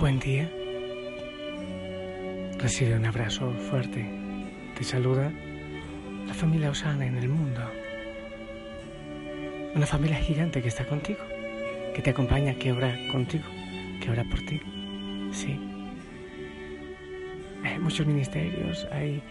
Buen día. Recibe un abrazo fuerte. Te saluda la familia Osana en el mundo. Una familia gigante que está contigo, que te acompaña, que ora contigo, que ora por ti. Sí. Hay muchos ministerios, hay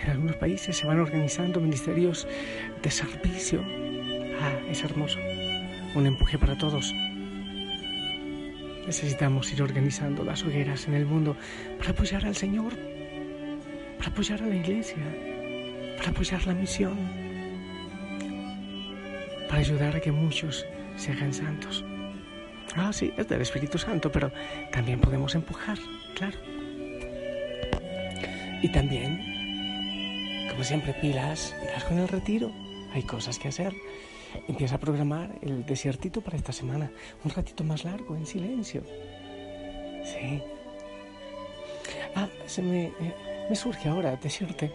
en algunos países se van organizando ministerios de servicio. Ah, es hermoso. Un empuje para todos. Necesitamos ir organizando las hogueras en el mundo para apoyar al Señor, para apoyar a la iglesia, para apoyar la misión, para ayudar a que muchos se hagan santos. Ah, sí, es del Espíritu Santo, pero también podemos empujar, claro. Y también, como siempre, pilas, pilas con el retiro. Hay cosas que hacer. Empieza a programar el desiertito para esta semana. Un ratito más largo, en silencio. Sí. Ah, se me, eh, surge ahora decirte,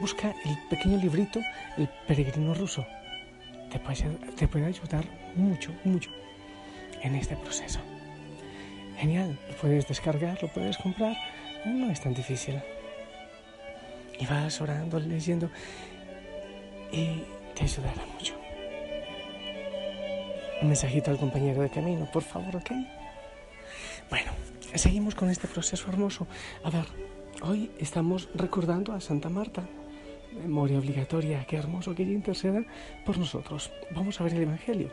busca el pequeño librito, El peregrino ruso. Te puede, te puede ayudar mucho, mucho en este proceso. Genial, lo puedes descargar, lo puedes comprar, no es tan difícil. Y vas orando, leyendo, y te ayudará mucho un mensajito al compañero de camino, por favor, ¿ok? Bueno, seguimos con este proceso hermoso. A ver, hoy estamos recordando a Santa Marta. Memoria obligatoria, qué hermoso que ella interceda por nosotros. Vamos a ver el Evangelio.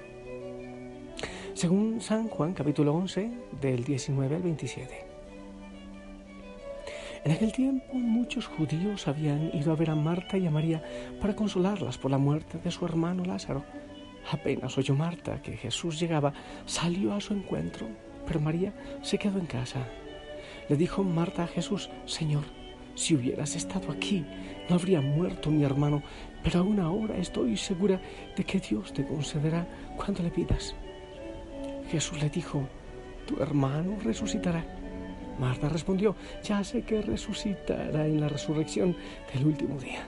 Según San Juan, capítulo 11, del 19 al 27. En aquel tiempo muchos judíos habían ido a ver a Marta y a María para consolarlas por la muerte de su hermano Lázaro. Apenas oyó Marta que Jesús llegaba, salió a su encuentro, pero María se quedó en casa. Le dijo Marta a Jesús, Señor, si hubieras estado aquí, no habría muerto mi hermano, pero aún ahora estoy segura de que Dios te concederá cuando le pidas. Jesús le dijo, tu hermano resucitará. Marta respondió, ya sé que resucitará en la resurrección del último día.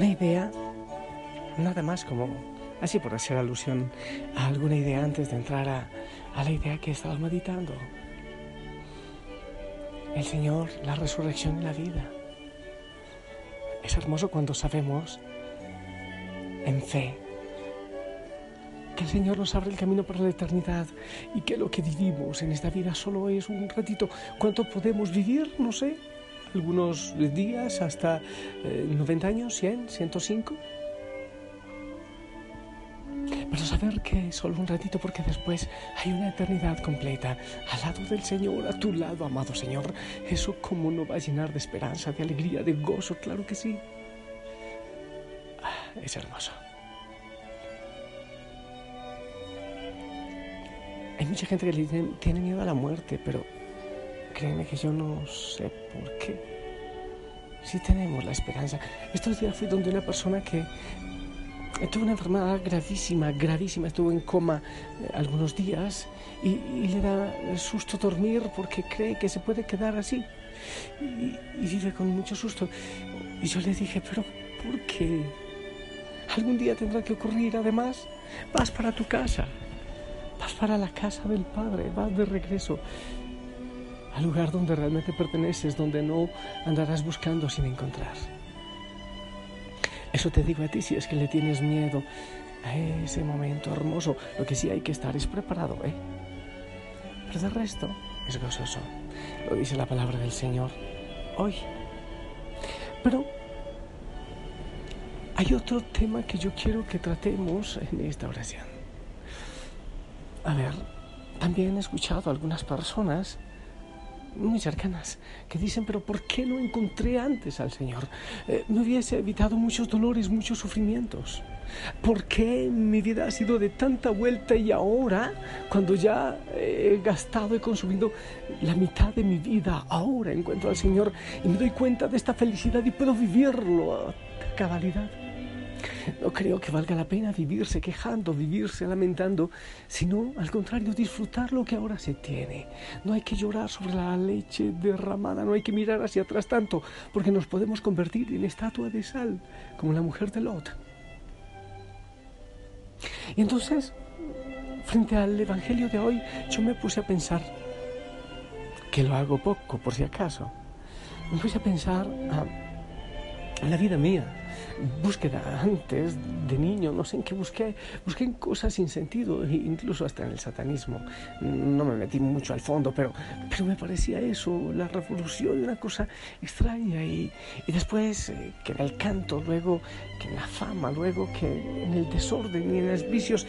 Una idea, nada más como, así por hacer alusión a alguna idea antes de entrar a, la idea que estaba meditando. El Señor, la resurrección y la vida. Es hermoso cuando sabemos en fe que el Señor nos abre el camino para la eternidad y que lo que vivimos en esta vida solo es un ratito. ¿Cuánto podemos vivir? No sé, algunos días hasta 90 eh, años, 100, 105. Pero saber que solo un ratito porque después hay una eternidad completa al lado del Señor, a tu lado, amado Señor, eso cómo no va a llenar de esperanza, de alegría, de gozo, claro que sí. Ah, es hermoso. Hay mucha gente que tiene miedo a la muerte, pero Créeme que yo no sé por qué. sí tenemos la esperanza. Estos días fui donde una persona que tuvo una enfermedad gravísima, gravísima, estuvo en coma eh, algunos días y, le da susto dormir porque cree que se puede quedar así y, y vive con mucho susto. Y yo le dije, pero ¿por qué? Algún día tendrá que ocurrir, además, vas para tu casa, vas para la casa del Padre, vas de regreso al lugar donde realmente perteneces, donde no andarás buscando sin encontrar. Eso te digo a ti si es que le tienes miedo a ese momento hermoso. Lo que sí hay que estar es preparado, ¿eh? Pero del resto es gozoso. Lo dice la palabra del Señor hoy. Pero hay otro tema que yo quiero que tratemos en esta oración. A ver, también he escuchado a algunas personas muy cercanas que dicen, pero ¿por qué no encontré antes al Señor? Eh, me hubiese evitado muchos dolores, muchos sufrimientos. ¿Por qué mi vida ha sido de tanta vuelta y ahora, cuando ya he gastado, he consumido la mitad de mi vida, ahora encuentro al Señor y me doy cuenta de esta felicidad y puedo vivirlo a cabalidad? No creo que valga la pena vivirse quejando, vivirse lamentando, sino al contrario, disfrutar lo que ahora se tiene. No hay que llorar sobre la leche derramada, no hay que mirar hacia atrás tanto, porque nos podemos convertir en estatua de sal, como la mujer de Lot. Y entonces, frente al Evangelio de hoy, yo me puse a pensar, que lo hago poco por si acaso, me puse a pensar ah, la vida mía búsqueda antes de niño, no sé en qué busqué, busqué en cosas sin sentido, e incluso hasta en el satanismo. No me metí mucho al fondo, pero, pero me parecía eso, la revolución, una cosa extraña. Y, y después eh, que en el canto, luego que en la fama, luego que en el desorden y en los vicios.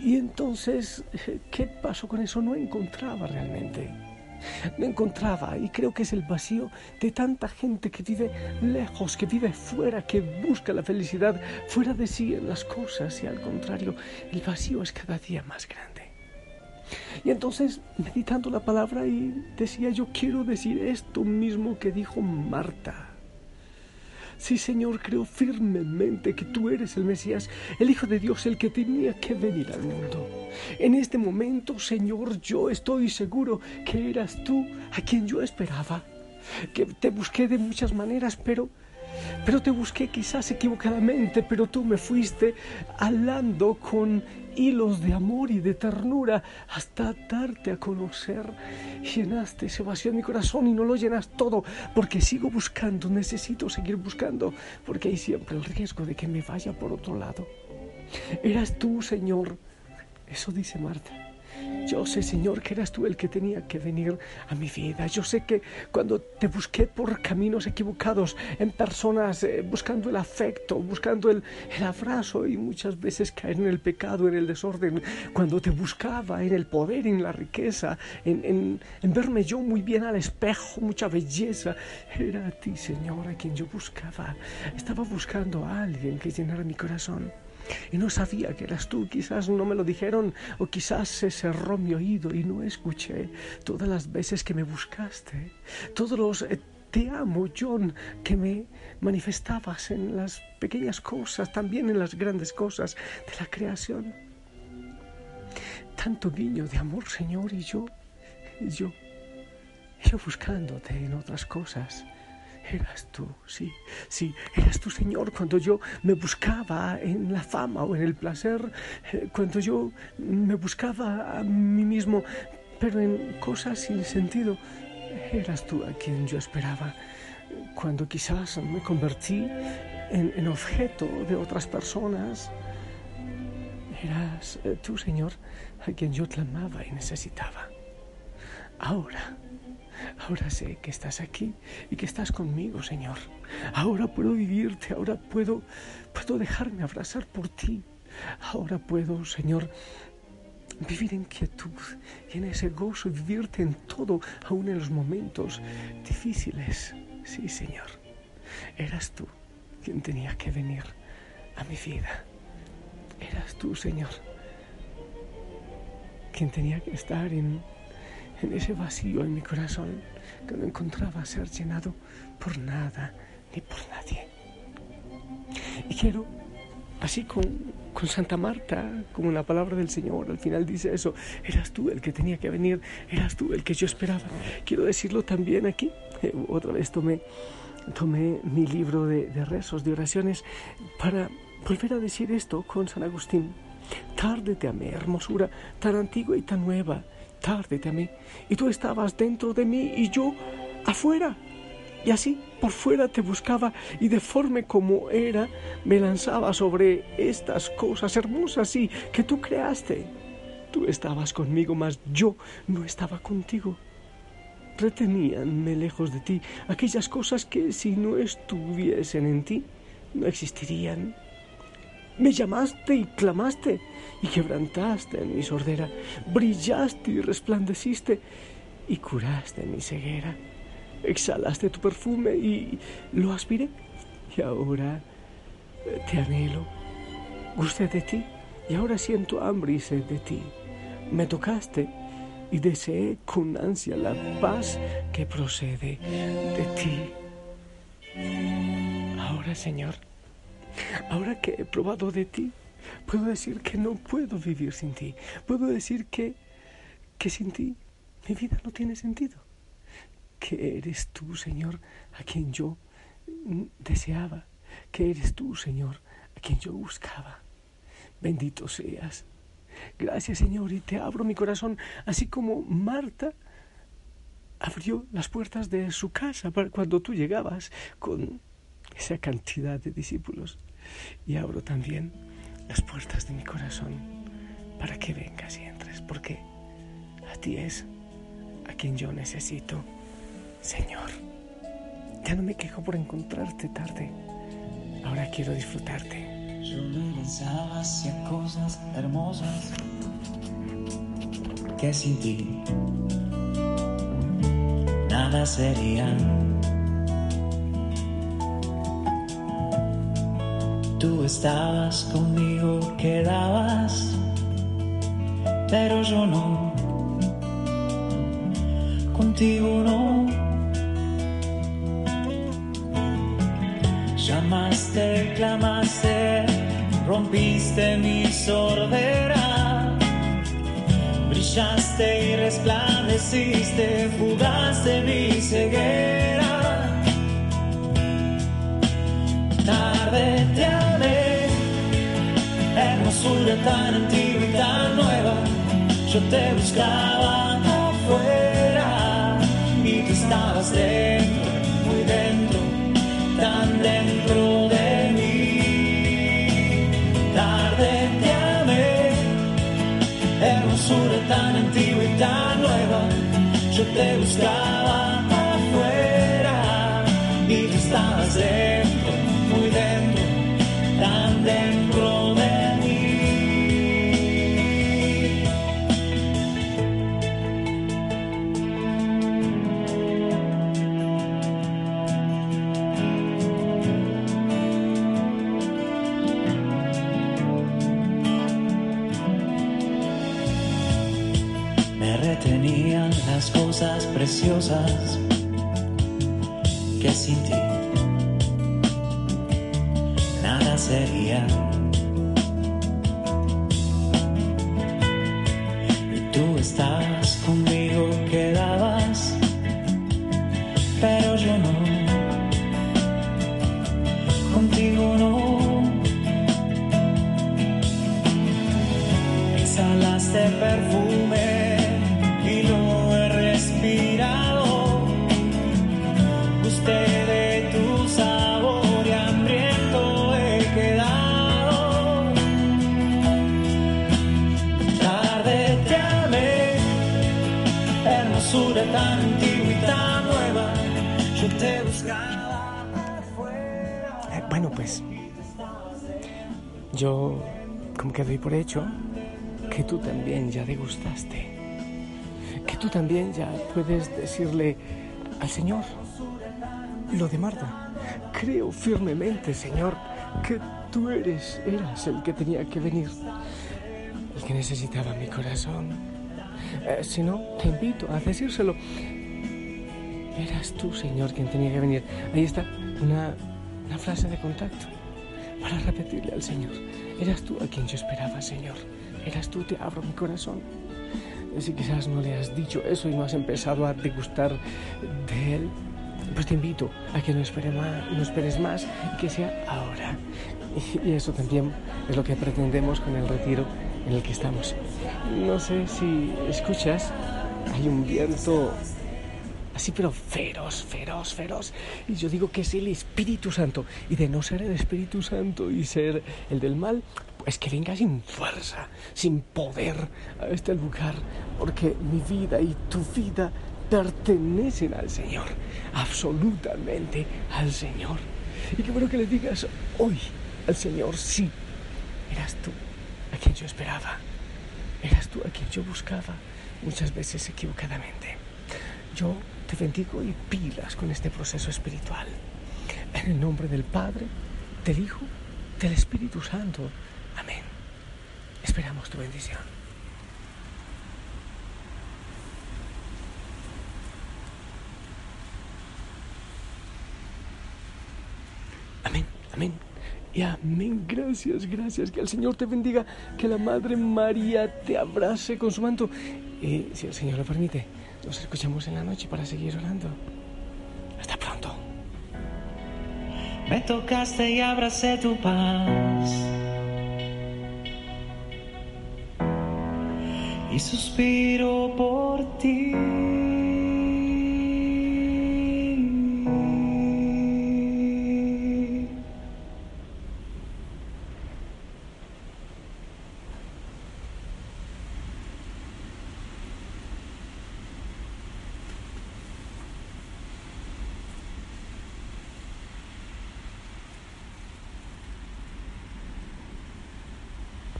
Y entonces, eh, ¿qué pasó con eso? No encontraba realmente me encontraba y creo que es el vacío de tanta gente que vive lejos, que vive fuera, que busca la felicidad fuera de sí en las cosas y al contrario, el vacío es cada día más grande. Y entonces, meditando la palabra y decía, yo quiero decir esto mismo que dijo Marta. Sí, Señor, creo firmemente que tú eres el Mesías, el Hijo de Dios, el que tenía que venir al mundo. En este momento, Señor, yo estoy seguro que eras tú a quien yo esperaba, que te busqué de muchas maneras, pero pero te busqué quizás equivocadamente, pero tú me fuiste alando con hilos de amor y de ternura hasta darte a conocer. Llenaste ese vacío en mi corazón y no lo llenas todo, porque sigo buscando, necesito seguir buscando, porque hay siempre el riesgo de que me vaya por otro lado. Eras tú, Señor. Eso dice Marta. Yo sé, Señor, que eras tú el que tenía que venir a mi vida. Yo sé que cuando te busqué por caminos equivocados, en personas eh, buscando el afecto, buscando el, abrazo y muchas veces caer en el pecado, en el desorden, cuando te buscaba en el poder, en la riqueza, en, en verme yo muy bien al espejo, mucha belleza, era a ti, Señor, a quien yo buscaba. Estaba buscando a alguien que llenara mi corazón y no sabía que eras tú, quizás no me lo dijeron o quizás se cerró mi oído y no escuché todas las veces que me buscaste, todos los eh, te amo, John, que me manifestabas en las pequeñas cosas, también en las grandes cosas de la creación. Tanto guiño de amor, Señor, y yo, yo, yo buscándote en otras cosas Eras tú, sí, sí, eras tú, Señor, cuando yo me buscaba en la fama o en el placer, eh, cuando yo me buscaba a mí mismo, pero en cosas sin sentido. Eras tú a quien yo esperaba, cuando quizás me convertí en, objeto de otras personas. Eras eh, tú, Señor, a quien yo clamaba y necesitaba. Ahora Ahora sé que estás aquí y que estás conmigo, Señor. Ahora puedo vivirte, ahora puedo, puedo dejarme abrazar por ti. Ahora puedo, Señor, vivir en quietud y en ese gozo, vivirte en todo, aun en los momentos difíciles. Sí, Señor, eras tú quien tenía que venir a mi vida. Eras tú, Señor, quien tenía que estar en en ese vacío en mi corazón que no encontraba ser llenado por nada ni por nadie. Y quiero, así con, con Santa Marta, como la palabra del Señor, al final dice eso, eras tú el que tenía que venir, eras tú el que yo esperaba. Quiero decirlo también aquí, eh, otra vez tomé, tomé mi libro de, de rezos, de oraciones, para volver a decir esto con San Agustín. Tarde te amé, hermosura tan antigua y tan nueva, tarde te amé, y tú estabas dentro de mí y yo afuera. Y así por fuera te buscaba y deforme como era, me lanzaba sobre estas cosas hermosas y que tú creaste. Tú estabas conmigo, mas yo no estaba contigo. Reteníanme lejos de ti aquellas cosas que si no estuviesen en ti, no existirían. Me llamaste y clamaste y quebrantaste mi sordera, brillaste y resplandeciste y curaste mi ceguera. Exhalaste tu perfume y lo aspiré y ahora te anhelo. Gusté de ti y ahora siento hambre y sed de ti. Me tocaste y deseé con ansia la paz que procede de ti. Ahora, Señor, ahora que he probado de ti, puedo decir que no puedo vivir sin ti. Puedo decir que, que sin ti mi vida no tiene sentido. Que eres tú, Señor, a quien yo deseaba. Que eres tú, Señor, a quien yo buscaba. Bendito seas. Gracias, Señor, y te abro mi corazón, así como Marta abrió las puertas de su casa cuando tú llegabas con esa cantidad de discípulos. Y abro también las puertas de mi corazón para que vengas y entres, porque a ti es a quien yo necesito, Señor. Ya no me quejo por encontrarte tarde, ahora quiero disfrutarte. Yo me pensaba hacia cosas hermosas que sin ti nada serían. Tú estabas conmigo, quedabas, pero yo no, contigo no. Llamaste, clamaste, rompiste mi sordera, brillaste y resplandeciste, fugaste mi ceguera. Tarde te hermosura tan antigua y tan nueva, yo te buscaba afuera y tú estabas dentro, muy dentro, tan dentro de mí. Tarde te amé, hermosura tan antigua y tan nueva, yo te buscaba preciosas que sin ti nada sería. Y tú estabas conmigo, Eh, bueno, pues yo como que doy por hecho que tú también ya degustaste, que tú también ya puedes decirle al Señor lo de Marta. Creo firmemente, Señor, que tú eres, eras el que tenía que venir, el que necesitaba mi corazón. Eh, si no, te invito a decírselo. Eras tú, Señor, quien tenía que venir. Ahí está una, una frase de contacto para repetirle al Señor, eras tú a quien yo esperaba, Señor, eras tú, te abro mi corazón. Si quizás no le has dicho eso y no has empezado a degustar de él, pues te invito a que no, más, no esperes más y que sea ahora. Y eso también es lo que pretendemos con el retiro en el que estamos. No sé si escuchas, hay un viento así pero feroz, feroz, feroz. Y yo digo que es el Espíritu Santo. Y de no ser el Espíritu Santo y ser el del mal, pues que venga sin fuerza, sin poder a este lugar. Porque mi vida y tu vida pertenecen al Señor, absolutamente al Señor. Y qué bueno que le digas hoy al Señor, sí, eras tú quien yo esperaba, eras tú a quien yo buscaba, muchas veces equivocadamente. Yo te bendigo y pilas con este proceso espiritual. En el nombre del Padre, del Hijo, del Espíritu Santo. Amén. Esperamos tu bendición. Amén, amén. Amén, gracias, gracias. Que el Señor te bendiga, que la Madre María te abrace con su manto. Y si el Señor lo permite, nos escuchamos en la noche para seguir orando. Hasta pronto. Me tocaste y abracé tu paz. Y suspiro por ti.